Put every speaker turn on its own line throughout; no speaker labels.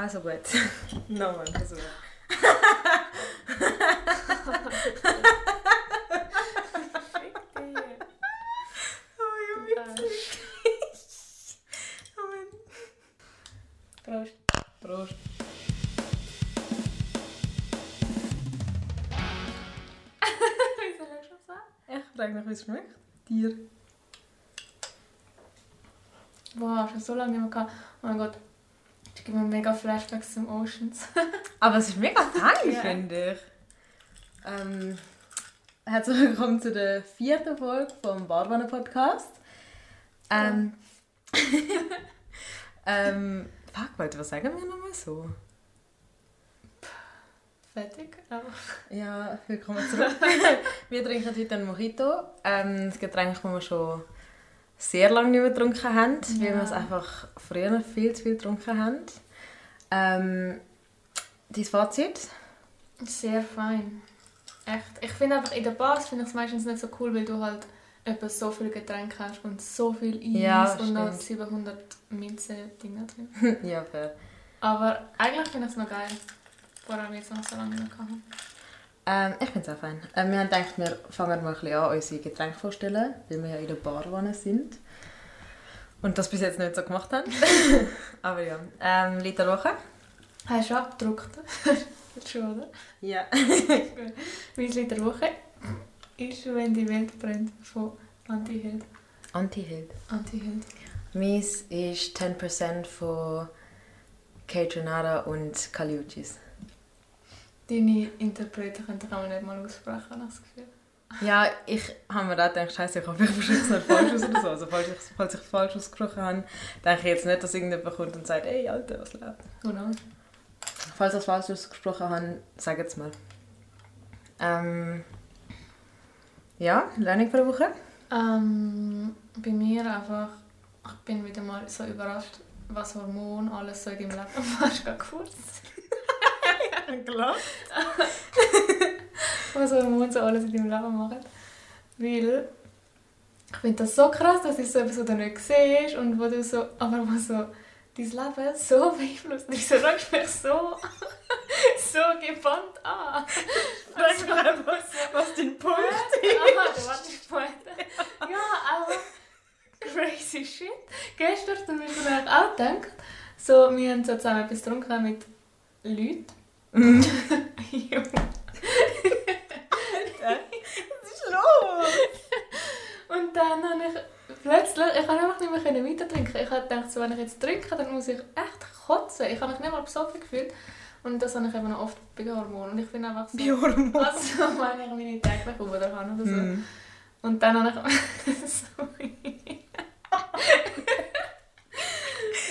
Also gut. Nochmal ein Versuch. Oh.
Prost.
Prost.
Wie soll ich schon sagen?
Ich frage mich, wie es schmeckt. Dir.
Wow, schon so lange nicht mehr gehabt. Oh mein Gott. Ich gebe mir mega Flashbacks zum Oceans.
Aber es ist mega fein,
Ja.
finde ich. Ähm, herzlich willkommen zu der vierten Folge vom Barwanne Podcast. Ähm, ähm, fuck, warte, was sagen wir nochmal so?
Fertig. Aber
Ja, willkommen zurück. wir trinken heute einen Mojito. Ähm, das Getränk, das wir schon sehr lange nicht mehr getrunken haben, weil
Ja.
wir es einfach früher viel zu viel getrunken haben. Ähm, dein Fazit?
sehr fein. Echt. Ich finde einfach in den Bars finde ich es meistens nicht so cool, weil du halt etwa so viele Getränke hast und so viel Eis
Ja,
und noch
stimmt.
700 Minze-Dinger drin.
ja, fair.
Aber eigentlich finde ich es noch geil. Vor allem jetzt noch so lange nicht gehabt.
Ähm, ich finde es auch fein. Ähm, wir haben gedacht, wir fangen mal ein bisschen an, unsere Getränke vorzustellen, weil wir ja in der Barwanne sind. Und das bis jetzt nicht so gemacht haben. Aber ja. Ähm, Liter Woche?
Hast du abgedruckt? schon, oder?
Ja.
Mein Lied der Woche ist «Wenn die Welt brennt» von Anti-Held.
Anti-Held.
Anti-Held.
Meins ist 10% von Kate und Caliuchis.
Deine Interpreten können kann man nicht mal aussprechen, habe ich das Gefühl.
Ja, ich habe mir auch gedacht, scheiße, ich hoffe, ich spreche es nicht falsch aus oder so. Also, falls ich, falls ich falsch ausgesprochen habe, denke ich jetzt nicht, dass irgendjemand kommt und sagt, ey, Alter, was läuft?
Knows?
Falls ich es falsch ausgesprochen habe, sag es mal. Ähm, ja, Learning für die Woche.
Ähm, bei mir einfach, ich bin wieder mal so überrascht, was Hormone alles so in deinem Leben machst. gerade kurz.
Klar.
Was Hormone so alles in deinem Leben machen. Weil ich finde das so krass, dass ich so etwas, was du nicht siehst und wo du so, aber was so dein Leben so beeinflusst. Und Wieso schaust du mich so, so gebannt an?
Frag mich einfach, was dein Punkt
Aha, du wartest Pointe. Ja, aber crazy shit. Gestern zum Beispiel habe ich auch gedacht, so, wir haben so zusammen etwas getrunken mit Leuten. Ja.
Was ist los?
Und dann habe ich plötzlich, ich kann einfach nicht mehr weiter trinken. Ich habe gedacht, so, wenn ich jetzt trinke, dann muss ich echt kotzen. Ich habe mich nicht mal besoffen gefühlt. Und das habe ich eben noch oft bei Hormonen. Und ich bin einfach so...
Biohormon.
Also, wenn ich meine tägliche habe oder so.
Mhm.
Und dann habe ich... Sorry.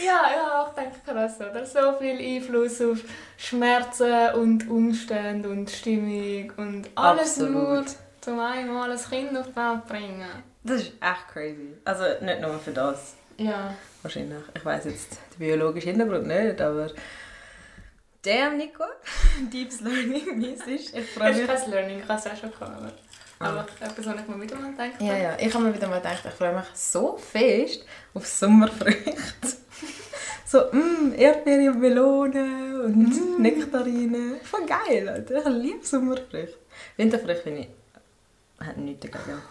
Ja, ich habe auch gedacht, krass, oder? So viel Einfluss auf Schmerzen und Umstände und Stimmung und alles
Absolut.
nur zum einmal ein Kind auf die Welt bringen.
Das ist echt crazy. Also nicht nur für das.
Ja.
Wahrscheinlich. Ich weiß jetzt den biologischen Hintergrund nicht, aber... Damn, Nico. Deeps Learning mäßig. Ich freue
Das ist
mich.
kein Learning, ich habe es auch schon gehabt. Aber, aber etwas, was ich mir wieder mal gedacht
Ja, ja. Ich habe mir wieder mal gedacht, ich freue mich so fest auf Sommerfrüchte. So, mh, Erdbeere und Melone und
Mm.
Nektarine. Voll geil, Alter. Ich liebe Sommerfrüchte. Winterfrüchte finde ich... hat nichts dagegen.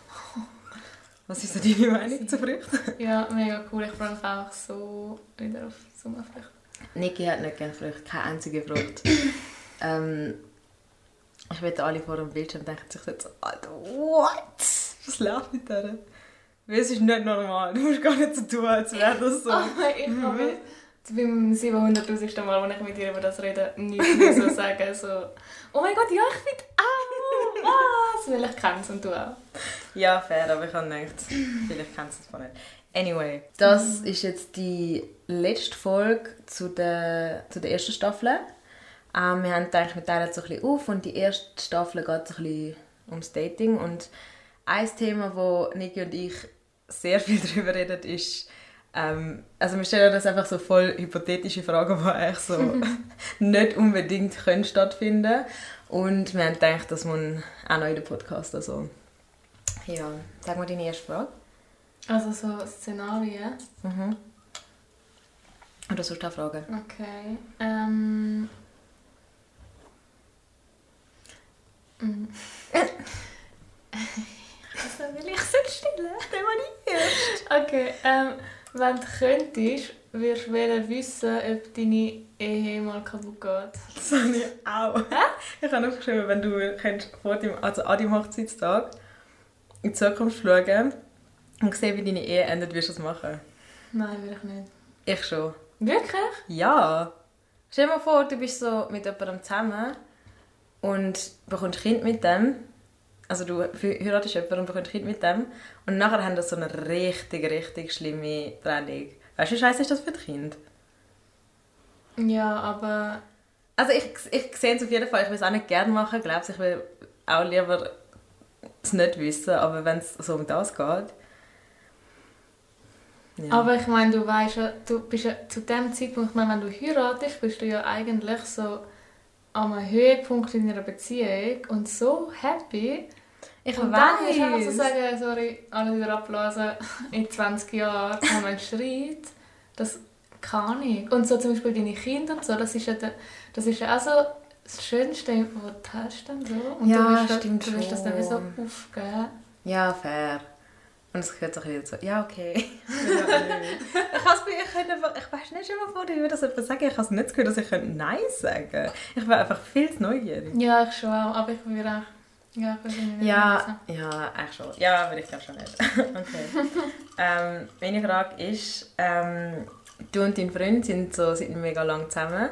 Was ist so deine Meinung zu Früchten?
Ja, mega cool. Ich freue mich auch so wieder auf Sommerfrüchte.
Niki hat nicht gerne Früchte, keine einzige Frucht. ähm, ich wette, alle vor dem Bildschirm denken sich jetzt so, Alter, what? Was läuft mit der? Weil es ist nicht normal. Du musst gar nicht so tun, als wäre das so.
Aber ich habe beim 700'000. Mal, als ich mit dir über das rede, nichts mehr so sagen. So, oh mein Gott, ja, ich finde auch! Was? Weil ich kenne es und du auch.
Ja, fair, aber ich habe gedacht, vielleicht kennst du es von nicht. Anyway, das ist jetzt die letzte Folge zu der, zu der ersten Staffel. Ähm, wir haben gedacht, wir teilen so ein bisschen auf und die erste Staffel geht so ein bisschen ums Dating. Und ein Thema, wo Niki und ich sehr viel darüber reden, ist, ähm, also wir stellen das einfach so voll hypothetische Fragen, die eigentlich so nicht unbedingt können stattfinden Und wir haben gedacht, dass man auch noch in den Podcast also... Ja, sag mal deine erste Frage.
Also so Szenarien?
Mhm. Oder sonst auch Fragen.
Okay. Ähm... Mm. ich Mm. also will ich so stillen,
der war nicht erst.
Okay, ähm wenn du könntest, würdest du wollen wissen, ob deine Ehe mal kaputt geht.
Das habe ich auch. Ich habe aufgeschrieben, wenn du könntest vor dem, also an deinem Hochzeitstag in die Zukunft schauen und sehen, wie deine Ehe endet, wirst du das machen?
Nein, will ich nicht.
Ich schon.
Wirklich?
Ja. Stell dir mal vor, du bist so mit jemandem zusammen und bekommst Kind mit dem. Also du heiratest jemanden und bekommst Kind mit dem. Und nachher haben das so eine richtig, richtig schlimme Trennung. Weißt du, wie scheiße ist das für das Kind?
Ja, aber...
Also ich, ich sehe es auf jeden Fall. Ich will es auch nicht gerne machen, glaube ich. Will auch lieber es nicht wissen. Aber wenn es so um das geht...
Ja. Aber ich meine, du weißt ja, du bist ja zu dem Zeitpunkt, ich meine, wenn du heiratest, bist du ja eigentlich so am Höhepunkt in einer Beziehung und so happy.
Ich
und
weiß.
dann ist einfach so sagen, sorry, alles wieder abblasen, in 20 Jahren haben wir einen Streit. Das kann ich. Und so zum Beispiel deine Kinder und so, das ist ja, der, das ist ja auch so das Schönste, was du hast dann so. Und
Ja,
du
stimmt
du willst das dann wie so aufgeben.
Ja, fair. Und es gehört so ein bisschen dazu. Ja, okay. ich mir- ich könnte ich weiß nicht mal vor, ich würde das jemand sagen, ich habe es nicht Gefühl, dass ich Nein sagen könnte. Ich bin einfach viel zu neugierig.
Ja, ich schon aber ich würde auch... Ja,
Ja, ja, eigentlich schon. Ja, aber ich glaube schon nicht. okay. ähm, meine Frage ist, ähm, du und dein Freund sind so sind mega lang zusammen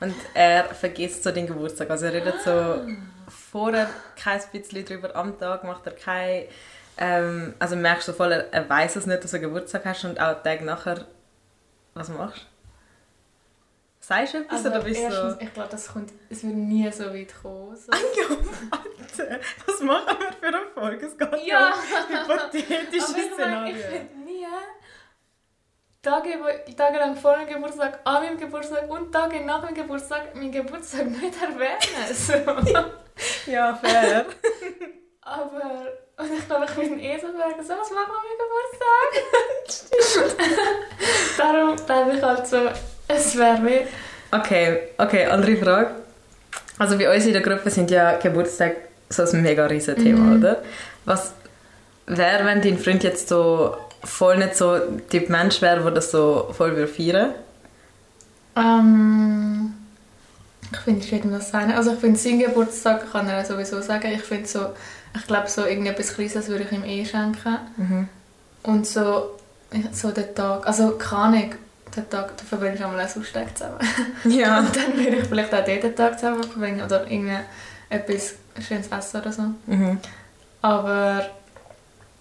und er vergisst so den Geburtstag. Also er redet so vorher kein bisschen drüber am Tag, macht er kein... Ähm, also merkst du voll, er, er weiß es nicht, dass du Geburtstag hast und auch Tag nachher... Was machst du? Sagst du etwas
Also
oder bist du
erstens,
so...
ich glaube, das kommt, es wird nie so weit kommen. So.
Ja, warte. Was machen wir für eine Folge? Es geht
Ja.
um hypothetische
Aber ich
Szenarien.
könnte nie Tage, wo- tagelang vor meinem Geburtstag, an meinem Geburtstag und Tage nach meinem Geburtstag meinen Geburtstag nicht erwähnen. So.
Ja, fair.
Aber und ich glaube, ich würde eh so sagen, so, was machen wir am Geburtstag? Darum glaube ich halt so, es wäre wie...
Okay, okay, andere Frage. Also bei uns in der Gruppe sind ja Geburtstag so ein mega riesen Thema,
Mhm.
oder? Was wäre, wenn dein Freund jetzt so voll nicht so Typ Mensch wäre, der das so voll würde feiern
Ähm, ich finde, es irgendwas sein. Also ich finde, sein Geburtstag kann er sowieso sagen. Ich finde so, ich glaube so irgendetwas Kleines würde ich ihm eh schenken.
Mhm.
Und so, so den Tag, also keine Ahnung, den Tag, da verbringst du einmal einen Sonntag zusammen.
Ja.
Und dann würde ich vielleicht auch dort den Tag zusammen verbringen oder irgendwie etwas schönes essen oder so.
Mhm.
Aber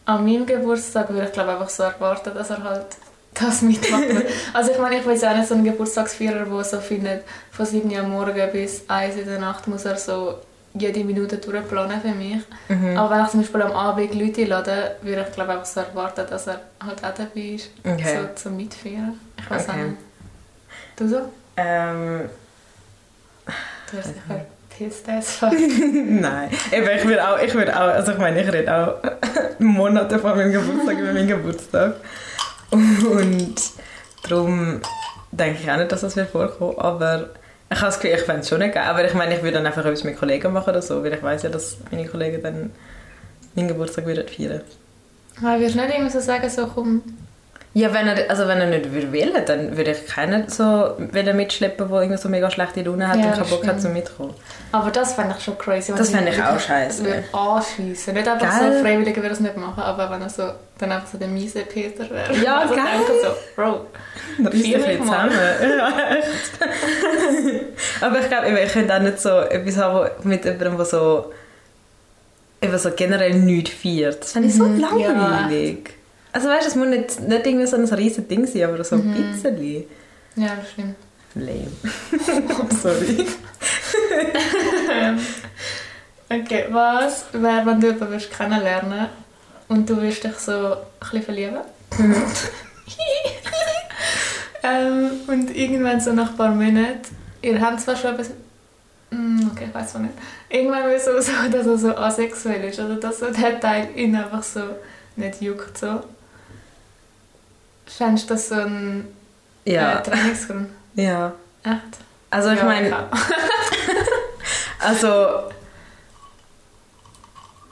an meinem Geburtstag würde ich glaube einfach so erwarten, dass er halt das mitmacht. also ich meine, ich jetzt auch nicht so ein Geburtstagsfeier, der so findet, von 7 Uhr am Morgen bis 1 in der Nacht muss er so jede Minute durchplanen für mich.
Mhm.
Aber wenn ich zum Beispiel am Abend Leute einlade, würde ich glaube einfach so erwarten, dass er halt auch dabei ist,
Okay.
so zum Mitfeiern. Ich weiß
Okay.
nicht. Du so?
Ähm,
Du hast dich verpisst as fuck.
Nein, Eben, ich würde auch, ich würde auch, also ich meine, ich rede auch Monate vor meinem Geburtstag über meinen Geburtstag. Und darum denke ich auch nicht, dass das wird vorkommen, aber ich habe das Gefühl, ich fände es schon nicht geil. Aber ich meine, ich würde dann einfach etwas mit Kollegen machen oder so, weil ich weiß ja, dass meine Kollegen dann meinen Geburtstag würden feiern.
Aber würdest du nicht irgendwie so sagen, so komm,
Ja, wenn er, also wenn er nicht würde wollen, dann würde ich keinen so wollen mitschleppen, der irgendwie so mega schlechte Laune hat
Ja,
und keinen
das
Bock hat zum Mitkommen.
Aber das fände ich schon crazy.
Das fände ich auch
wirklich
scheisse.
würde anschiessen. Nicht einfach
Gell?
so freiwillig würde es nicht machen, aber wenn er so, dann einfach so der miese Peter wäre.
Ja,
also
geil.
so, Bro.
Dann ist ein bisschen zusammen. Ja. Aber ich glaube, ich könnte auch nicht so etwas haben mit jemandem, der so, eben so generell nichts feiert. Das finde ich so
Mhm,
langweilig. Also weißt du, es muss nicht, nicht irgendwie so ein riesiges Ding sein, aber so ein
Mhm.
bisschen.
Ja, das stimmt.
Lame. Sorry.
Okay, was wäre, wenn du jemanden würdest kennenlernen und du würdest dich so ein bisschen verlieben? ähm, und irgendwann so nach ein paar Monaten, ihr habt zwar schon etwas... Mm, Okay, ich weiß es nicht. Irgendwann so, so, dass er so asexuell ist oder dass so der Teil ihn einfach so nicht juckt. So. Fändest du das so ein
Ja.
äh, Trainingsgrund?
ja.
Echt?
Also ich
Ja,
meine, also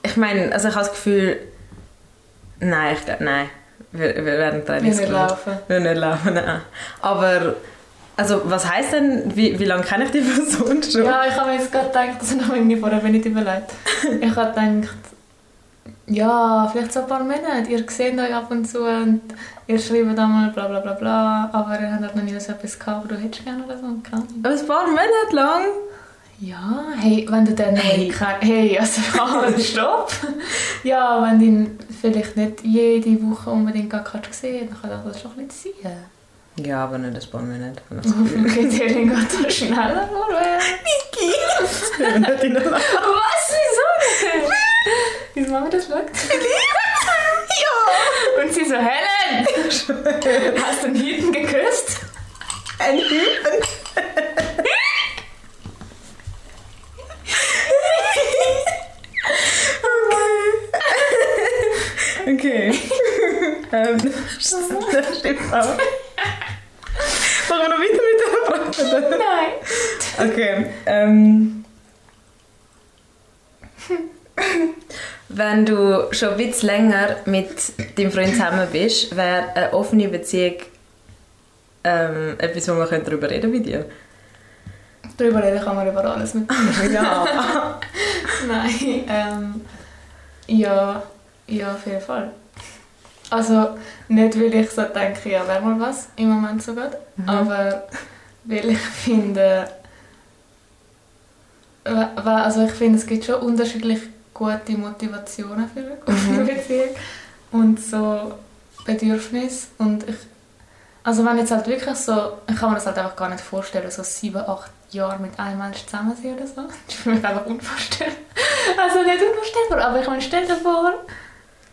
ich meine, also ich habe das Gefühl, nein, ich glaube, nein. wir, wir werden
Wir
Trainings
nicht laufen.
Wir nicht laufen, nein. Aber, also was heisst denn, wie, wie lange kenne ich die Person schon?
Ja, ich habe mir jetzt gerade gedacht, das noch irgendwie vorher bin ich überlegt. Ich habe gedacht, ja, vielleicht so ein paar Monate. Ihr seht euch ab und zu und ihr schreibt einmal bla bla bla bla, aber ihr habt halt noch nie so etwas gehabt, wo du hättest gerne oder so. Keine Ahnung.
Ein paar Monate lang?
Ja, hey, wenn du den
Hey.
kennst. Hey, also stopp! ja, wenn du ihn vielleicht nicht jede Woche unbedingt gar kannst sehen dann kann das schon ein bisschen sein.
Ja, aber nicht ein paar Monate. habe ich Gefühl.
Kriterien geht da schneller vorwärts.
Lage.
Was? Wieso nicht? Wieso Mama das schaut? ja! Und sie so, Helen! Hast du einen Hüten geküsst?
Ein Hüben. okay. Okay. ähm, das stimmt auch. Machen wir noch weiter mit der Frage?
Nein.
Okay. Ähm, wenn du schon ein bisschen länger mit deinem Freund zusammen bist, wäre eine offene Beziehung ähm, etwas, wo wir darüber reden mit dir.
Darüber reden kann man über alles mit
Ja.
Nein, ähm, ja, ja, auf jeden Fall. Also, nicht weil ich so denke, ja, wäre mal was, im Moment so gut, aber weil ich finde, also ich finde, es gibt schon unterschiedlich gute Motivationen für eine offene Beziehung und so Bedürfnisse und ich, also wenn jetzt halt wirklich so, ich kann mir das halt einfach gar nicht vorstellen, so sieben, acht Jahre mit einem Menschen zusammen sein oder so, das ist für mich einfach unvorstellbar. Also nicht unvorstellbar, aber ich meine, stell dir vor,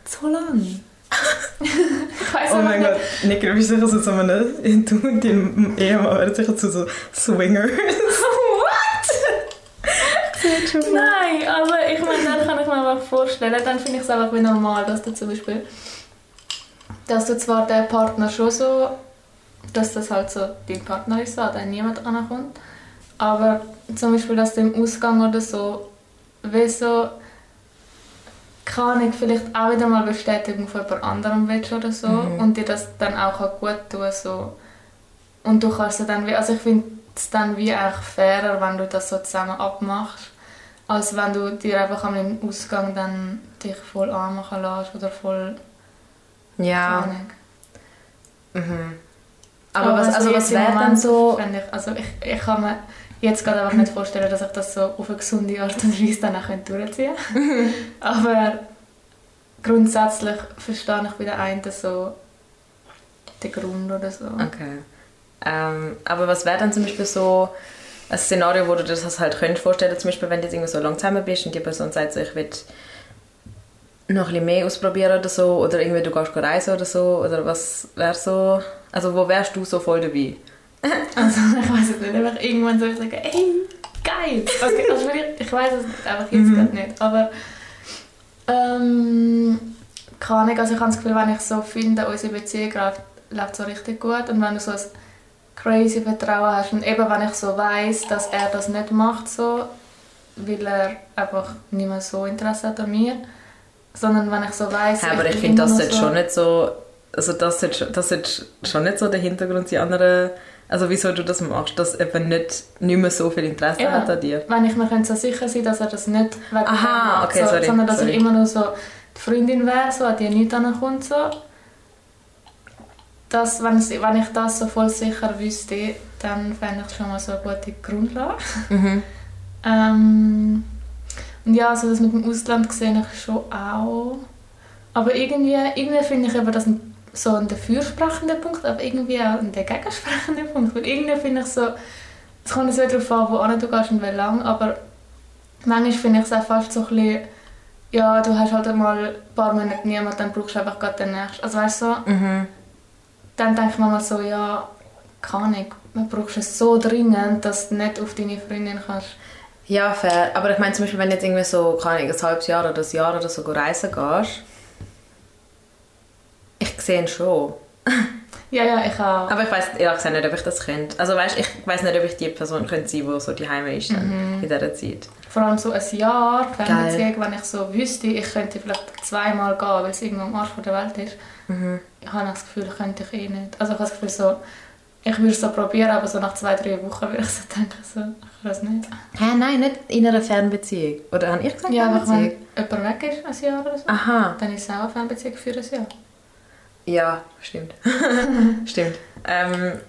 so lang. ich weiß
Oh mein
nicht,
Gott, Nick, du bist sicher so zu einem, du und dein Ehemann werden sicher zu so Swingers.
Nein, aber ich meine, dann kann ich mir einfach vorstellen, dann finde ich es einfach wie normal, dass du zum Beispiel, dass du zwar der Partner schon so, dass das halt so dein Partner ist, so, dann niemand ankommt, aber zum Beispiel, dass du im Ausgang oder so, wie so, kann ich vielleicht auch wieder mal Bestätigung von jemand anderem willst oder so
Mhm.
und dir das dann auch auch gut tun so. Und du kannst dann wie, also ich finde es dann wie auch fairer, wenn du das so zusammen abmachst, als wenn du dir einfach am Ausgang dann dich voll anmachen lässt oder voll
Ja. Mhm. Aber, was, also
jetzt
was wäre dann so...
Ich, also ich, ich kann mir jetzt gerade einfach nicht vorstellen, dass ich das so auf eine gesunde Art und Weise dann auch durchziehen könnte. Aber grundsätzlich verstehe ich bei der einen so den Grund oder so.
Okay. Ähm, aber was wäre dann zum Beispiel so ein Szenario, wo du dir das halt könntest vorstellen, zum Beispiel, wenn du jetzt irgendwie so lange zusammen bist und die Person sagt so, ich will noch ein bisschen mehr ausprobieren oder so, oder irgendwie du gehst reisen oder so, oder was wäre so, also wo wärst du so voll dabei?
Also ich weiß es nicht, einfach irgendwann soll ich sagen, ey, geil! Okay, also ich weiß es nicht, einfach jetzt
Mhm.
gerade nicht, aber ähm, keine Ahnung, also ich habe das Gefühl, wenn ich so finde, unsere Beziehung läuft, läuft so richtig gut und wenn du so ein crazy Vertrauen hast und eben wenn ich so weiß, dass er das nicht macht so, weil er einfach nicht mehr so Interesse hat an mir, sondern wenn ich so weiß,
Ja, aber ich
bin
finde, das sollte
noch
schon nicht so, also das sollte, das sollte schon nicht so der Hintergrund sein, andere, also wieso du das machst, dass eben nicht, nicht mehr so viel Interesse
Ja.
hat an dir.
wenn ich mir könnte so sicher sein dass er das nicht wegen
Aha,
macht,
okay,
so,
sorry,
sondern dass
sorry.
er immer nur so die Freundin wäre, so, an die nichts ankommt. So. Das, wenn, es- wenn ich das so voll sicher wüsste, dann fände ich schon mal so eine gute Grundlage.
Mhm.
Ähm, und ja, also das mit dem Ausland sehe ich schon auch. Aber irgendwie, irgendwie finde ich eben das so ein dafürsprechender Punkt, aber irgendwie auch ein dagegensprechender Punkt. Weil irgendwie finde ich so, es kommt wieder darauf an, wo du gehst und wie lange, aber manchmal finde ich es auch fast so ein bisschen, ja, du hast halt einmal ein paar Monate niemanden, dann brauchst du einfach gerade den nächsten. Also weißt du, so,
Mhm.
Dann denke ich mir mal so, ja, kann ich, man brauchst es so dringend, dass du nicht auf deine Freundin kannst.
Ja, fair. Aber ich meine zum Beispiel, wenn du jetzt irgendwie so, keine Ahnung, ein halbes Jahr oder ein Jahr oder so reisen gehst, ich sehe ihn schon.
Ja, ja, ich auch.
Aber ich weiß ehrlich gesagt nicht, ob ich das könnte. Also weißt, ich weiß nicht, ob ich die Person könnte sein, die so daheim ist dann
Mhm.
in dieser Zeit.
Vor allem so ein Jahr. Fernbeziehung, wenn ich so wüsste, ich könnte vielleicht zweimal gehen, weil es irgendwo am Arsch der Welt ist.
Mhm.
Ich habe das Gefühl, könnte ich eh nicht. Also ich habe das Gefühl, so, ich würde es so probieren, aber so nach zwei, drei Wochen würde ich so denken, so, ich weiß nicht.
Hä, nein, nicht in einer Fernbeziehung. Oder habe ich gesagt
Ja, aber wenn jemand weg ist, ein Jahr oder so,
Aha,
dann ist es auch eine Fernbeziehung für ein Jahr.
Ja, stimmt. stimmt. Ähm,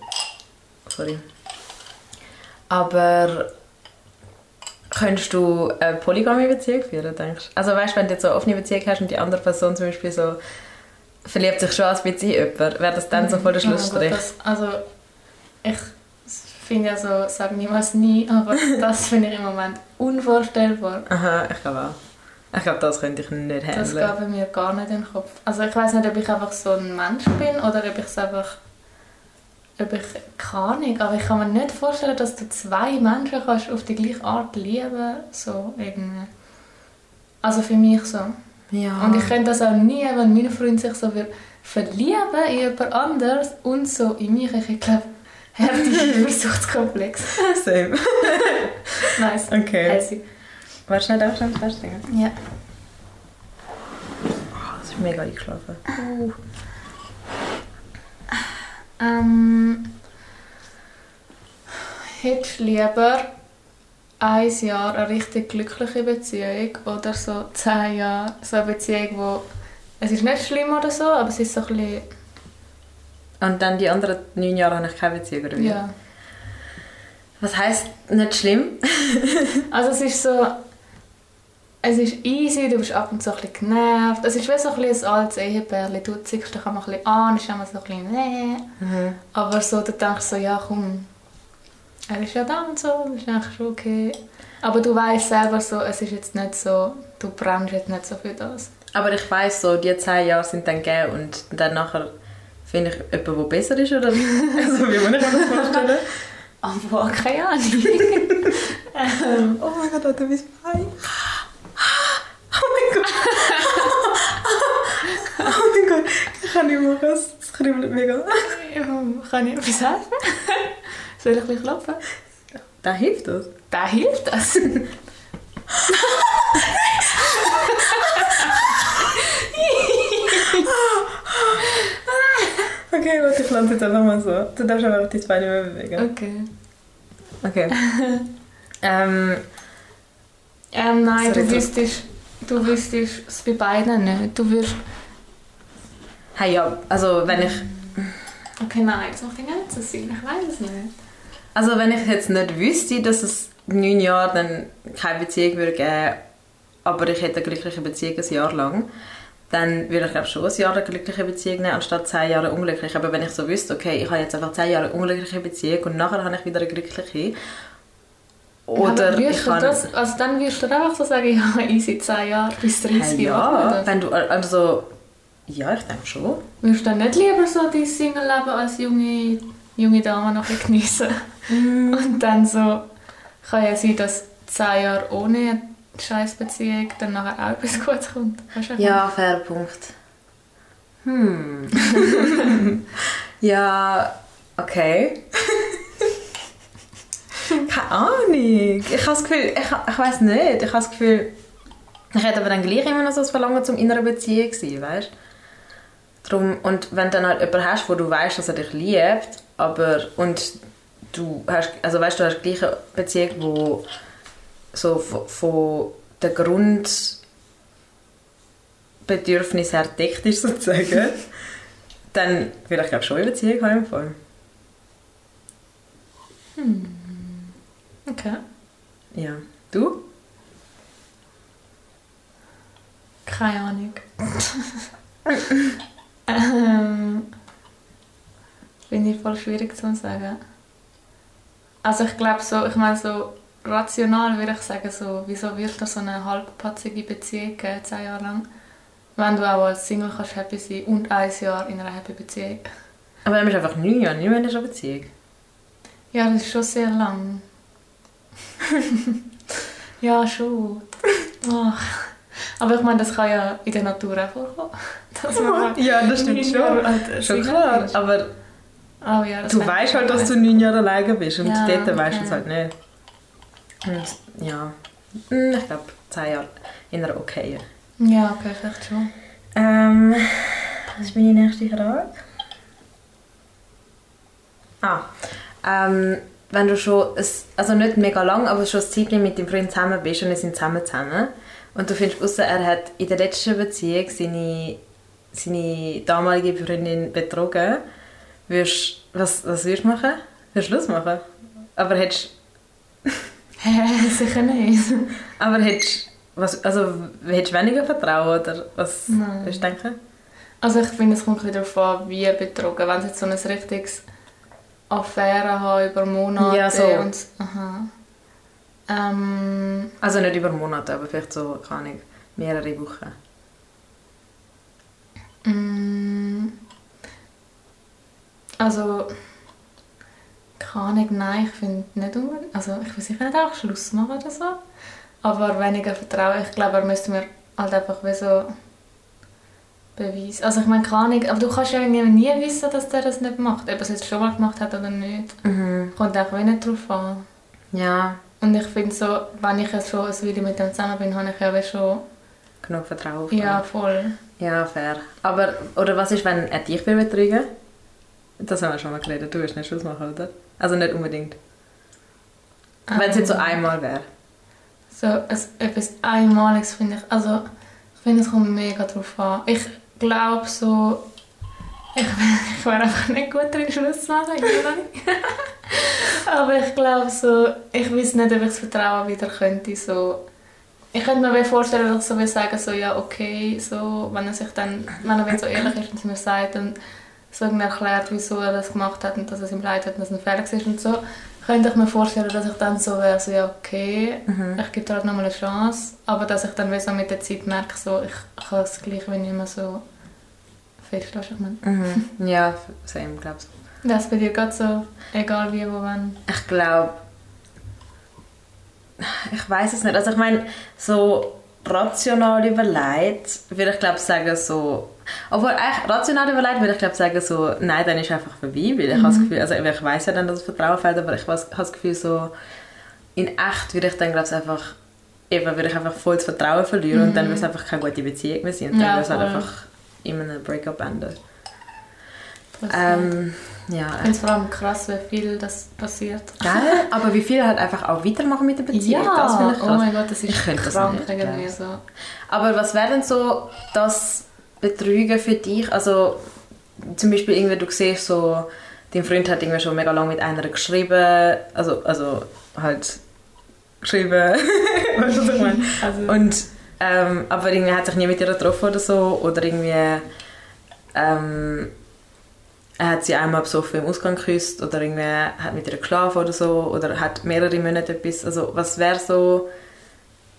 sorry. Aber könntest du eine polygame Beziehung führen, denkst du? Also weißt, wenn du jetzt so eine offene Beziehung hast und die andere Person zum Beispiel so verliebt sich schon als bisschen in jemanden, wäre das dann so voll der Schlussstrich?
Gott, das, also, ich finde ja so, sag niemals nie, aber das finde ich im Moment unvorstellbar.
Aha, ich glaube auch. Ich glaube, das könnte ich nicht
Das
handeln.
geht bei mir gar nicht in den Kopf. Also ich weiß nicht, ob ich einfach so ein Mensch bin oder ob ich es einfach... Ob ich... Keine Ahnung, aber ich kann mir nicht vorstellen, dass du zwei Menschen kannst auf die gleiche Art lieben So irgendwie. Also für mich so.
Ja.
Und ich könnte das auch nie, wenn mein Freund sich so wird verlieben in jemand anderes und so in mich. Ich glaube, heftige Versuchtskomplex.
Same.
nice.
Okay.
Heisig.
Warte schnell, darf ich schnell feststellen?
Ja.
Oh, das ist mega eingeschlafen.
Uh. Ähm, hättest du lieber ein Jahr eine richtig glückliche Beziehung oder so zehn Jahre so eine Beziehung, wo es ist nicht schlimm oder so, aber es ist so ein bisschen,
Und dann die anderen neun Jahre habe ich keine Beziehung, oder wie?
ja.
Was heisst nicht schlimm?
Also es ist so, es ist easy, du bist ab und zu ein bisschen genervt. Es ist wie so ein, bisschen ein altes Ehepärchen. Du ziehst dich einmal ein bisschen an, ist immer so ein bisschen nee.
Mhm.
Aber so, du denkst so, ja komm, er ist ja da und so, das ist eigentlich schon okay. Aber du weißt selber so, es ist jetzt nicht so, du brennst jetzt nicht so für das.
Aber ich weiss so, die zehn Jahre sind dann gegeben und dann nachher finde ich jemanden, der besser ist, oder? Also wie muss ich mir das vorstellen?
Aber keine Ahnung. ähm,
Oh mein Gott, du bist Bein. Oh mein Gott. Oh mein Gott, ich kann nicht machen, es kribbelt mega.
kann ich etwas helfen? Soll ich ein bisschen klopfen?
Da hilft das.
Da hilft das.
Okay, warte, ich lande jetzt einfach mal so. Du darfst einfach die zwei nicht mehr bewegen.
Okay.
Okay. ähm,
Ähm, nein,
Sorry,
du
du-
wüsstest, du wüsstest es bei beiden nicht. Du wirst...
hey, ja, also wenn ich,
Okay, nein, das macht ja nicht so Sinn. Ich weiß es nicht.
also wenn ich jetzt nicht wüsste, dass es neun Jahre dann keine Beziehung würde geben, aber ich hätte eine glückliche Beziehung ein Jahr lang, dann würde ich glaube schon ein Jahr eine glückliche Beziehung nehmen, anstatt zehn Jahre unglücklich. Aber wenn ich so wüsste, okay, ich habe jetzt einfach zehn Jahre unglückliche Beziehung und nachher habe ich wieder eine glückliche, oder
würdest
ich kann...
das, also dann würdest du einfach so sagen, ja, easy, 10 Jahre bis 30
Hey,
Jahre.
ja,
oder?
wenn du, also, ja, ich denke schon.
Würdest du dann nicht lieber so dein Single-Leben als junge, junge Dame noch bisschen geniessen? Und dann so, kann ja sein, dass 10 Jahre ohne eine Scheißbeziehung dann nachher auch etwas Gutes kommt. Du,
Ja, fair Punkt. Hm. ja, okay. Keine Ahnung. Ich habe das Gefühl, ich, ich weiß nicht. Ich habe das Gefühl, ich hätte aber dann gleich immer noch so das Verlangen zum inneren Beziehung sein, weißt Drum, und wenn du dann halt jemanden hast, wo du weißt, dass er dich liebt, aber und du hast, also weißt du, hast gleich eine Beziehung, wo so von, von der Grundbedürfnis her deckt ist sozusagen, dann will ich glaube schon eine Beziehung haben im Fall.
Okay.
Ja. Du?
Keine Ahnung. ähm, Finde ich voll schwierig zu sagen. Also ich glaube so, ich meine so rational würde ich sagen so, wieso wird da so eine halbpatzige Beziehung geben, zehn Jahre lang, wenn du auch als Single kannst happy sein und ein Jahr in einer happy Beziehung.
Aber dann bist du einfach neun Jahre nicht mehr in einer Beziehung.
Ja, das ist schon sehr lang. ja, schon. Ach. Aber ich meine, das kann ja in der Natur auch vorkommen.
Ja, das
alt
Schon
Single
klar. Aber
Oh ja,
Du weißt halt, dass du neun Jahre alleine bist und
Ja,
dort weißt du
okay.
es halt nicht. Und ja, hm, ich glaube, zehn Jahre in einer okay.
Ja, vielleicht schon.
Ähm, was ist meine nächste Frage? Ah, ähm, wenn du schon, ein, also nicht mega lang, aber schon ein Zeitchen mit deinem Freund zusammen bist und ihr sind zusammen zusammen und du findest raus, er hat in der letzten Beziehung seine, seine damalige Freundin betrogen, würdest, was, was würdest du machen? Würdest du Schluss machen? Aber hättest,
Hä, sicher nicht.
aber hättest, was, also hättest du weniger Vertrauen oder was
Nein.
würdest du denken?
Also ich finde, es kommt ein darauf an, wie betrogen. Wenn sie jetzt so ein richtiges Affäre haben über Monate
Ja, so.
und... Aha. Ähm,
Also nicht über Monate, aber vielleicht so, keine Ahnung, mehrere Wochen.
Mm, Also, keine Ahnung, nein, ich finde nicht unbedingt, also ich will sicher nicht auch Schluss machen oder so, aber weniger Vertrauen, ich glaube, er müsste mir halt einfach wie so beweisen, also ich meine, keine Ahnung, aber du kannst ja irgendwie nie wissen, dass der das nicht macht, ob er es jetzt schon mal gemacht hat oder nicht,
Mhm.
kommt einfach wie nicht drauf an.
Ja,
Und ich finde so, wenn ich jetzt schon ein Weile mit dem zusammen bin, habe ich ja schon,
genug Vertrauen.
ja, voll.
Ja, fair. Aber, oder was ist, wenn er dich will betrügen Das haben wir schon mal geredet, du willst nicht Schluss machen, oder? Also nicht unbedingt. Wenn es jetzt so
Ähm,
einmal wäre.
So es, etwas Einmaliges finde ich, also ich finde, es kommt mega drauf an. Ich glaube so, ich, ich wäre einfach nicht gut drin, Schluss zu machen. Aber ich glaube so, ich weiß nicht, ob ich das Vertrauen wieder könnte, so. Ich könnte mir vorstellen, dass ich so will sagen, so, ja, okay, so, wenn er sich dann, wenn er so ehrlich ist und es mir sagt und so erklärt, wieso er das gemacht hat und dass es ihm leid hat und dass es ein Fehler war und so, könnte ich mir vorstellen, dass ich dann so wäre, so, ja, okay,
Mhm.
ich gebe dir halt nochmal eine Chance, aber dass ich dann wie so mit der Zeit merke, so, ich kann es gleich wie nicht mehr so fest, ich meine.
Mhm. Ja, same, glaubst
Das bei dir gerade so, egal wie, wo, wenn.
Ich glaube, ich weiß es nicht. Also ich meine, so rational überlegt, würde ich glaube sagen so, obwohl eigentlich rational überlegt würde ich glaube sagen so, nein, dann ist einfach vorbei, weil ich habe das Gefühl, also ich weiß ja dann, dass das Vertrauen fehlt, aber ich habe das Gefühl so, in echt würde ich dann glaube ich einfach, eben würde ich einfach voll das Vertrauen verlieren und dann würde es einfach keine gute Beziehung mehr sein und dann
Ja,
würde es halt einfach in einem Breakup enden.
Ähm,
ja,
ich finde es vor allem krass, wie viel das passiert.
Geil, aber wie viele halt einfach auch weitermachen mit der Beziehung, das finde ich
oh
krass.
mein Gott, das ist
Ich könnte das
krank
nicht,
irgendwie so.
Aber was wäre denn so das Betrügen für dich? Also zum Beispiel irgendwie, du siehst so, dein Freund hat irgendwie schon mega lange mit einer geschrieben, also, also halt geschrieben, weißt du, was ich meine?
Also,
Und, ähm, aber irgendwie hat sich nie mit ihr getroffen oder so, oder irgendwie ähm, er hat sie einmal besoffen im Ausgang geküsst oder irgendwie hat mit ihr geschlafen oder so oder hat mehrere Monate etwas, also was wäre so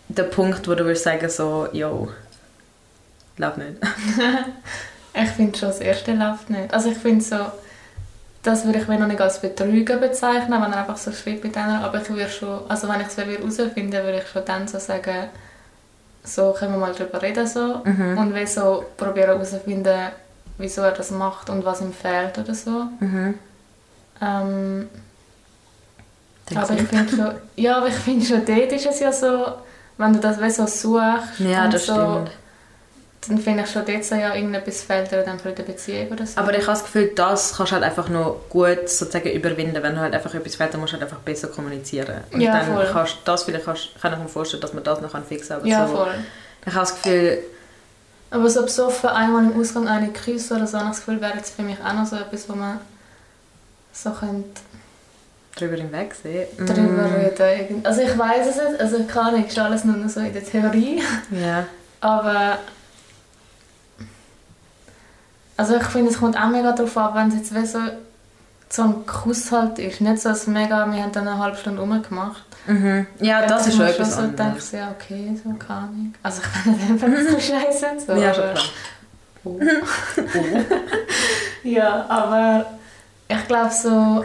der Punkt, wo du würdest sagen so, yo, glaub nicht.
ich finde schon, das erste läuft nicht. Also ich finde so, das würde ich mir noch nicht als Betrügen bezeichnen, wenn er einfach so schreibt mit einer, aber ich würde schon, also wenn ich es herausfinden würde ich schon dann so sagen, so können wir mal drüber reden so
Mhm.
und wie so probieren herauszufinden, wieso er das macht und was ihm fehlt oder so.
Mhm.
Ähm, aber ich finde schon, ja, aber ich finde schon, dort ist es ja so, wenn du das so suchst
Ja,
und
das
so,
stimmt.
Dann finde ich schon dort so, ja, irgendetwas fehlt dir dann für die Beziehung oder so.
Aber ich habe das Gefühl, das kannst du halt einfach noch gut sozusagen überwinden, wenn du halt einfach etwas fehlt, dann musst du halt einfach besser kommunizieren. Und
Ja,
dann
voll.
kannst das vielleicht kannst, kann ich mir vorstellen, dass man das noch fixen kann. Aber
ja,
so,
voll.
Ich habe das Gefühl,
Aber so besoffen einmal im Ausgang eine küssen oder so, habe ich das Gefühl, wäre jetzt für mich auch noch so etwas, wo man so könnte
drüber hinwegsehen.
darüber
Mm,
reden. Irgend- Also ich weiß es nicht, also keine Ahnung, ist alles nur noch so in der Theorie.
Ja.
Aber also ich finde, es kommt auch mega darauf an, wenn es jetzt wie so, so ein Kuss halt ist. Nicht so ein mega, wir haben dann eine halbe Stunde rumgemacht.
Mhm. Ja, das ist schon etwas
so
anderes.
denkst, ja okay, so keine Ahnung. Also ich dann finde ich es so scheiße so.
ja, schon klar.
Oh. Ja, aber ich glaube so,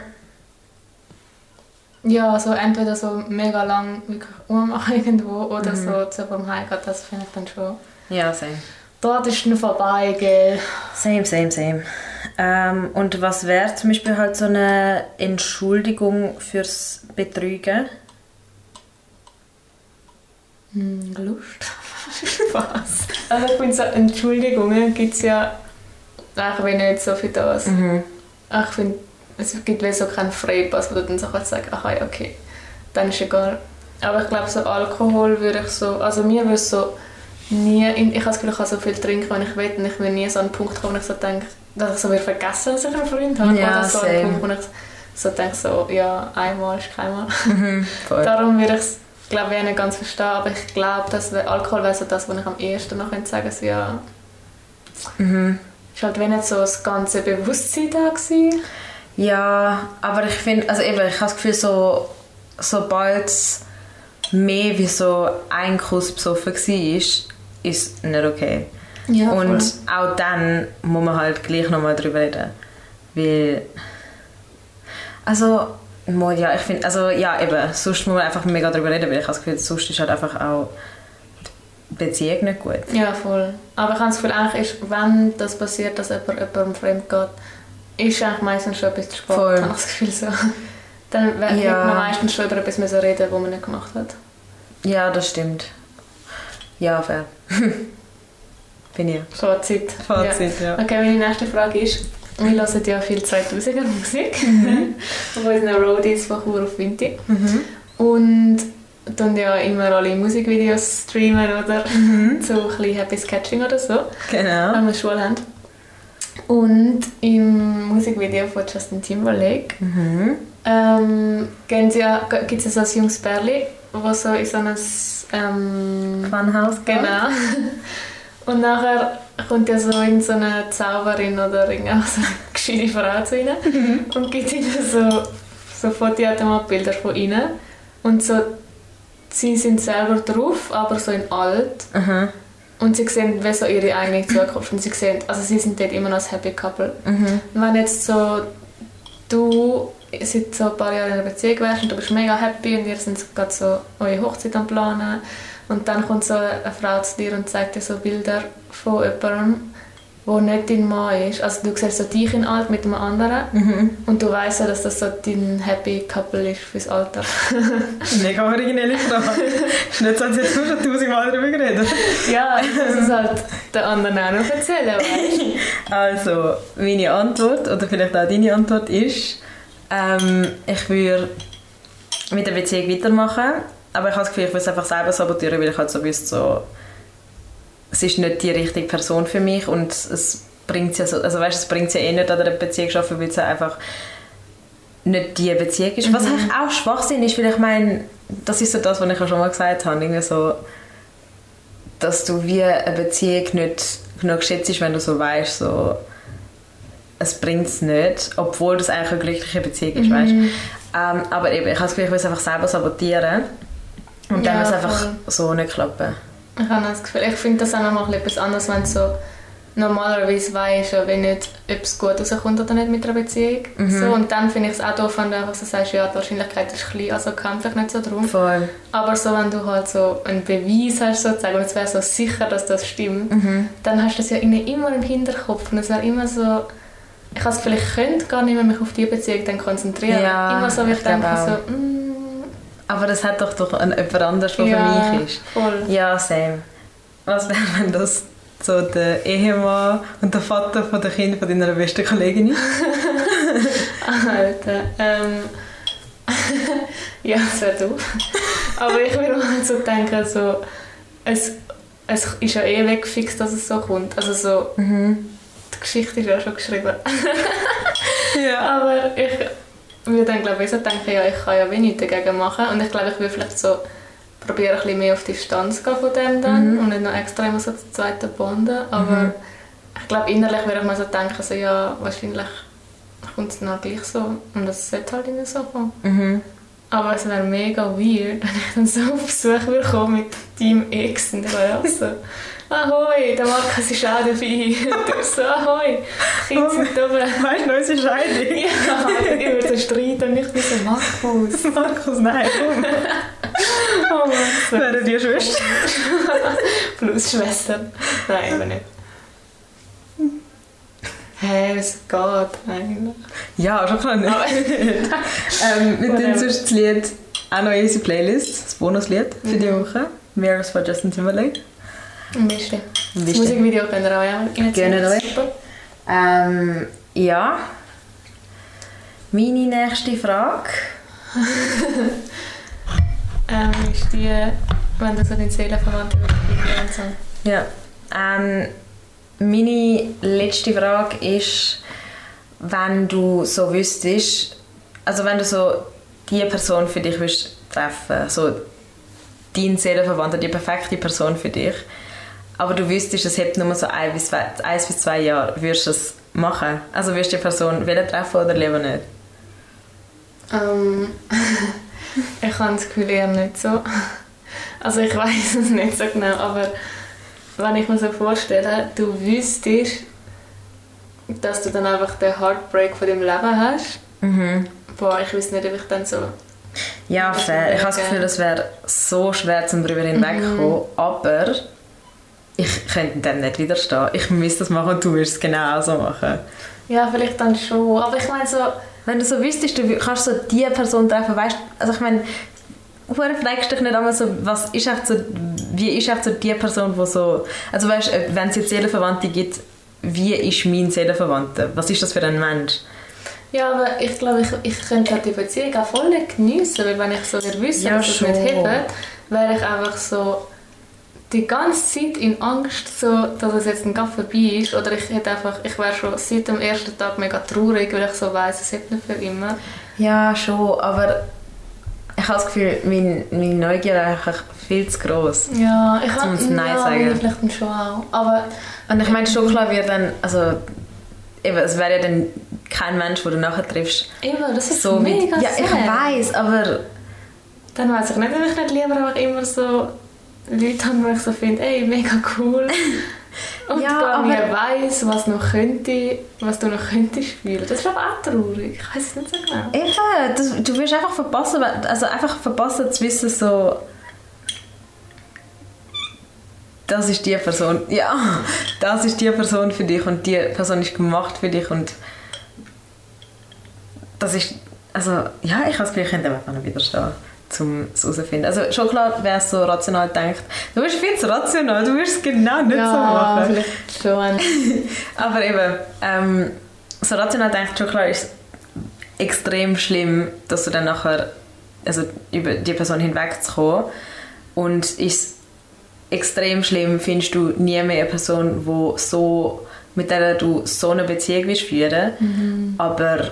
ja, so entweder so mega lang wirklich ummachen irgendwo oder
Mhm.
so zu beim Heimgehen, das finde ich dann schon.
Ja, same.
Dort ist es vorbei, gell?
Same, same, same. Ähm, und was wäre zum Beispiel halt so eine Entschuldigung fürs Betrügen?
Hm, Lust. Spaß. Also ich finde so Entschuldigungen gibt es ja eigentlich nicht so für das.
Mhm.
Ich finde, es gibt wie so keinen Freipass, wo du dann so kannst sagen, ach ja, okay, dann ist egal. Aber ich glaube, so Alkohol würde ich so, also mir würde es so nie, ich habe das Gefühl, ich kann so viel trinken, wenn ich will und ich will nie so an einen Punkt kommen, wo ich so denke, dass ich so wieder vergessen, dass ich einen Freund habe.
Ja,
Oder so an
same.
einen Punkt, wo ich so denke, so, ja, einmal ist keinmal.
Mhm.
Darum würde ich es, glaube ich, nicht ganz verstehen, aber ich glaube, dass Alkohol wäre so das, was ich am ehesten noch könnte sagen so, ja,
Mhm.
ist halt wie nicht so das ganze Bewusstsein da gewesen.
Ja, aber ich finde, also eben, ich habe das Gefühl, so, sobald es mehr wie so ein Kuss besoffen war, ist nicht okay.
Ja,
Und auch dann muss man halt gleich nochmal drüber reden. Weil. Also, ja, ich finde, also ja, eben, sonst muss man einfach mega drüber reden, weil ich habe das Gefühl, sonst ist halt einfach auch die Beziehung nicht gut.
Ja, voll. Aber ich habe das Gefühl, eigentlich ist, wenn das passiert, dass jemand jemandem fremd geht, ist eigentlich meistens schon etwas zu spät.
Voll.
Ich habe das Gefühl so. Dann wird
Ja.
man meistens schon über etwas reden, was man nicht gemacht hat.
Ja, das stimmt. Ja, fair. Bin ich.
Fazit.
Fazit, ja.
Ja. Okay, meine nächste Frage ist, wir hören ja viel 2000er Musik auf unseren Roadies von Chur auf Vinti.
Mhm.
Und tun ja immer alle Musikvideos streamen oder so ein bisschen Happy Sketching oder so.
Genau.
wenn wir Schule haben. Und im Musikvideo von Justin Timberlake
Mhm.
ähm, gibt es ja, so ein junges Pärchen, das so in so ein... Ähm,
Funhouse
genau. Und nachher kommt ja so in so eine Zauberin oder irgendeine so eine gescheite Frau zu ihnen und gibt ihnen so, so Fotoautomatbilder von ihnen. Und so, sie sind selber drauf, aber so in alt.
Mhm.
Und sie sehen wie so ihre eigene Zukunft. Und sie sehen, also sie sind dort immer noch ein Happy Couple.
Mhm.
Und wenn jetzt so du seit so ein paar Jahren in einer Beziehung wärst und du bist mega happy und ihr sind gerade so eure Hochzeit am planen und dann kommt so eine Frau zu dir und zeigt dir so Bilder von jemandem, der nicht dein Mann ist. Also du siehst so dich in alt mit einem anderen
Mhm.
und du weißt ja, dass das so dein Happy Couple ist fürs Alter.
Mega originelle Frage. ist nicht so, als hättest du schon tausendmal darüber geredet.
ja, muss es halt den anderen auch noch erzählen, weißt?
Also, meine Antwort, oder vielleicht auch deine Antwort ist, ähm, ich würde mit der Beziehung weitermachen, aber ich habe das Gefühl, ich will es einfach selber sabotieren, weil ich halt so wüsste, so, es ist nicht die richtige Person für mich und es bringt ja so, also weißt, es bringt ja eh nicht an der Beziehung zu arbeiten, weil es einfach nicht die Beziehung ist. Was eigentlich auch Schwachsinn ist, weil ich meine, das ist so das, was ich ja schon mal gesagt habe, irgendwie so, dass du wie eine Beziehung nicht genug schätzt, wenn du so weißt, so, es bringt es nicht, obwohl das eigentlich eine glückliche Beziehung ist, weißt?
Mhm.
Ähm, aber eben, ich habe das Gefühl, ich will es einfach selber sabotieren und dann
Ja,
wird es einfach
voll.
so nicht klappen.
Ich habe das Gefühl, ich finde das auch nochmal etwas anderes, wenn du so normalerweise weißt, ja, wenn nicht, ob es gut rauskommt oder nicht mit einer Beziehung.
Mhm.
So, und dann finde ich es auch doof, wenn du einfach so sagst, ja, die Wahrscheinlichkeit ist klein, also kämpfe ich nicht so drum.
Voll.
Aber so, wenn du halt so einen Beweis hast, sozusagen, und es wäre so sicher, dass das stimmt,
Mhm.
dann hast du das ja irgendwie immer im Hinterkopf und es wäre immer so... Ich Gefühl, ich könnte gar nicht mehr mich auf diese Beziehung dann konzentrieren.
Ja,
immer so, wie ich
ich
denke, so, mm,
Aber das hat doch doch ein, jemand anderes, der
ja,
für mich ist.
voll.
Ja, same. Was wäre, wenn das so der Ehemann und der Vater von der Kinder von deiner besten Kollegin ist?
Alter. Ähm, ja, das wäre doof. Aber ich würde mal so denken, so, es, es ist ja eh weggefixt, dass es so kommt. Also so,
Mhm.
Die Geschichte ist ja schon geschrieben.
Ja.
Aber ich würde dann glaube ich so denken, ja, ich kann ja wenig dagegen machen. Und ich glaube, ich würde vielleicht so probieren, ein bisschen mehr auf Distanz zu gehen von dem dann
Mhm.
und nicht noch extra immer so zu zweiten bonden. Aber
Mhm.
ich glaube, innerlich würde ich mal so denken, so, ja, wahrscheinlich kommt es dann gleich so. Und das sollte halt immer so kommen.
Mhm.
Aber es wäre mega weird, wenn ich dann so auf Besuch würde kommen mit und ich wäre auch so «Ahoi, der Markus ist auch dabei!» Du so «Ahoi, Kinder sind oben!»
Weißt du, unsere Scheidung?
Ja, ich würde streiten und nicht so «Markus!»
Markus, nein, komm.
Oh Mann, so.
Wäre die Schwester.
Plus Schwester. Nein, eben nicht. Hä, hey, es geht eigentlich.
Ja, schon klar nicht. ähm, wir tun sonst das Lied auch noch in unsere Playlist, das Bonuslied für mhm. die Woche. Mirrors von Justin Timberlake.
Am besten. Das Musikvideo könnt ihr auch
Gerne euch. Ähm, ja. Meine nächste Frage.
ähm, ist die, wenn du so deine Seelenverwandte und so.
Ja. Ähm, meine letzte Frage ist, wenn du so wüsstest, also wenn du so die Person für dich willst treffen, so dein Seelenverwandter, die perfekte Person für dich, aber du wüsstest, es hätte nur so ein bis zwei, ein bis zwei Jahre, würdest du es machen? Also wirst du die Person wieder treffen oder lieber nicht?
Um, ich habe das Gefühl eher nicht so. Also ich weiß es nicht so genau, aber wenn ich mir so vorstelle, du wüsstest, dass du dann einfach den Heartbreak von deinem Leben hast. Mhm. Boah, ich weiß nicht, ob ich dann so...
Ja, fair. Ich habe das Gefühl, es wäre so schwer, zum darüber hinwegzukommen. Mhm. Aber ich könnte dem nicht widerstehen. Ich müsste das machen und du würdest es genau so machen.
Ja, vielleicht dann schon. Aber ich meine so...
Wenn du so wüsstest, du kannst so die Person treffen, weißt also ich meine, du fragst dich nicht einmal so, was ist echt so, wie ist echt so die Person, die so, also weißt, wenn es jetzt Seelenverwandte gibt, wie ist mein Seelenverwandter? Was ist das für ein Mensch?
Ja, aber ich glaube, ich, ich könnte halt die Beziehung auch voll nicht geniessen, weil wenn ich so wüsste, ja, dass es nicht hilft, wäre ich einfach so die ganze Zeit in Angst, so, dass es jetzt Gap vorbei ist. Oder ich hätte einfach, ich wäre schon seit dem ersten Tag mega traurig, weil ich so weiss, es hält nicht für immer.
Ja, schon, aber ich habe das Gefühl, meine, meine Neugier ist einfach viel zu groß.
Ja, ich kann Nein ja, sagen. vielleicht schon auch. Aber
und ich meine, schon klar wird dann, also eben, es wäre ja dann kein Mensch, den du nachher triffst.
Eben, das ist so mega
Ja, ich weiß, aber...
Dann weiß ich nicht, ob ich nicht lieber einfach immer so Leute habe, die ich so finde, ey, mega cool. Und ja, gar nicht weiss, was noch könnte, was du noch könntest spielen. Das ist aber auch traurig. Ich weiß es nicht so genau.
Eben, das, du wirst einfach verpassen, also einfach verpassen zu wissen, so das ist die Person, ja, das ist die Person für dich und die Person ist gemacht für dich und das ist, also ja, ich habe das Gefühl, ich könnte einfach nicht widerstehen um es herauszufinden. Also schon klar, wer so rational denkt, du bist viel zu rational, du wirst es genau nicht ja, so machen.
vielleicht schon.
Aber eben, ähm, so rational denkt, schon klar ist es extrem schlimm, dass du dann nachher, also über die Person hinwegzukommen und ist extrem schlimm findest du nie mehr eine Person, wo so, mit der du so eine Beziehung willst führen mhm. aber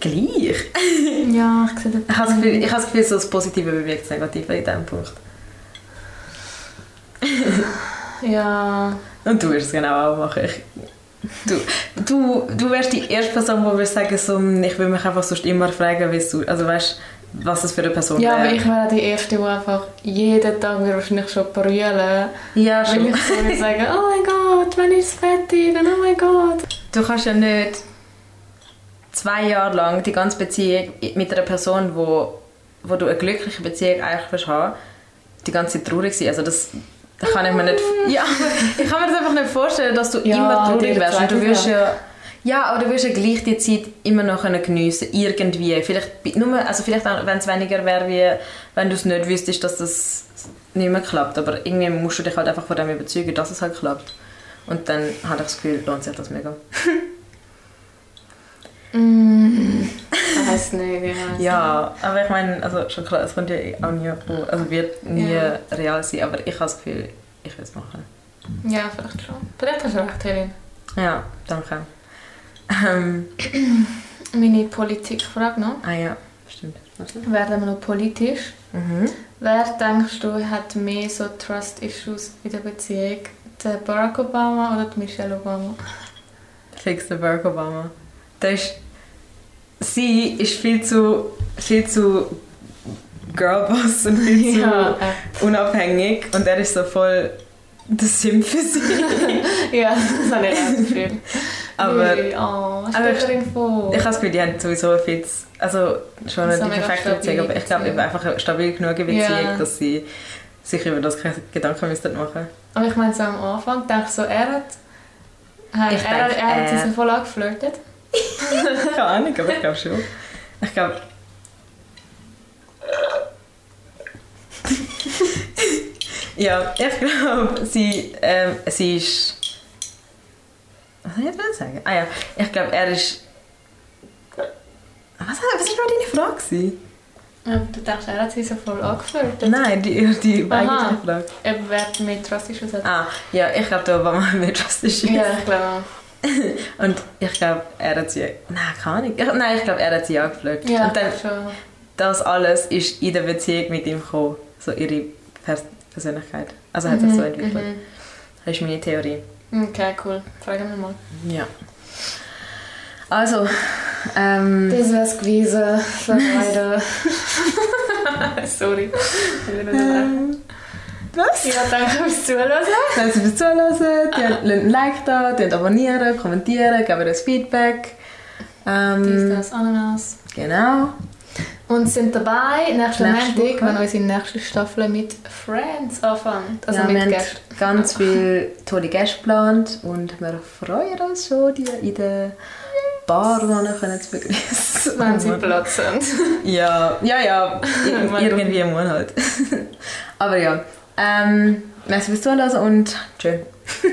gleich.
Ja, ich sehe das.
Ich habe das Gefühl, ich habe das Gefühl so das Positive bewirkt das Negative in diesem Punkt.
ja.
Und du wirst es genau auch machen. Ich, du, du, du wärst die erste Person, die würde sagen, so, ich will mich einfach sonst immer fragen, wie du, also weißt, was es für eine Person
Ja, aber ich wäre die Erste, die einfach jeden Tag wahrscheinlich schon brüllen
Ja, schon.
Weil ich so sagen, oh mein Gott, wenn ich fertig bin, oh mein Gott.
Du kannst ja nicht zwei Jahre lang die ganze Beziehung mit einer Person, wo, wo du eine glückliche Beziehung eigentlich willst haben, die ganze Zeit traurig sein. Also das, kann ich mir nicht... Ja, ich kann mir das einfach nicht vorstellen, dass du ja, immer traurig wärst. Und du wirst ja... Ja, aber du wirst ja gleich die Zeit immer noch geniessen irgendwie. Vielleicht, nur, also vielleicht wenn es weniger wäre, wie wenn du es nicht wüsstest, dass das nicht mehr klappt. Aber irgendwie musst du dich halt einfach von dem überzeugen, dass es halt klappt. Und dann habe ich das Gefühl, lohnt sich das mega.
Mm, weiß nicht,
ja. aber ich meine, also schon klar, es könnte ja auch nie, also wird nie ja. real sein, aber ich habe das Gefühl, ich will es machen.
Ja, vielleicht schon. Vielleicht hast du recht, Helene.
Ja, danke. Ähm.
Meine Politikfrage noch.
Ah ja, stimmt.
Werden wir noch politisch? Mhm. Wer denkst du hat mehr so Trust-Issues in der Beziehung? Der Barack Obama oder die Michelle Obama?
Fix der Barack Obama. Der ist sie ist viel zu, viel zu Girlboss und viel ja, zu unabhängig und er ist so voll der Simp für sie.
ja, das habe ich auch Gefühl.
Aber,
nee, oh, aber ich, ich habe
das Gefühl, die haben sowieso viel zu, also schon eine perfekte Beziehung, aber ich glaube einfach eine stabil genug Beziehung, ja. dass sie sich über das keine Gedanken müssten machen
Aber ich meine, so am Anfang denke ich so, er hat er,
denke,
er hat
äh,
sie so voll angeflirtet.
Keine Ahnung, aber ich glaube schon. Ich glaube... ja, ich glaube, sie, ähm, sie ist... Was soll ich jetzt sagen? Ah ja, ich glaube, er ist... Was, was war deine Frage? gewesen?
Ja, du denkst, er hat sie so voll angeflirtet.
Nein, die, die eigentliche Frage.
Wer mehr drastisch aussieht.
Ah, ja, ich glaube, da war mit was ist.
Ja, ich glaube auch.
Und ich glaube, er hat sie... Nein, keine Ahnung. Ich, nein, ich glaube, er hat sie angeflirtet.
Ja,
Und dann,
schon.
das alles ist in der Beziehung mit ihm gekommen. So ihre Pers Persönlichkeit. Also hat sich so entwickelt.
Mhm.
Das ist meine Theorie.
Mhm. Okay, cool. Fragen wir mal.
Ja. Also, ähm...
Das wär's gewesen für heute. Sorry.
Was?
Ja, danke fürs Zuhören.
Sie fürs Zuhören, die lasst ein Like da, die abonnieren, kommentieren, geben uns Feedback.
Dies,
Ähm,
das, Ananas.
genau.
Und sind dabei nächsten
Nächste
Montag, wenn unsere nächste Staffel mit Friends anfängt. Also
ja, wir
mit
haben
Gästen.
ganz viele tolle Gäste geplant und wir freuen uns schon, die in der Bar können zu begrüßen.
Wenn sie Platz haben.
Ja, ja, ja. Ir irgendwie muss halt. Aber ja. Ähm, merci fürs Zuhören und tschö.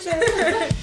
Tschüss.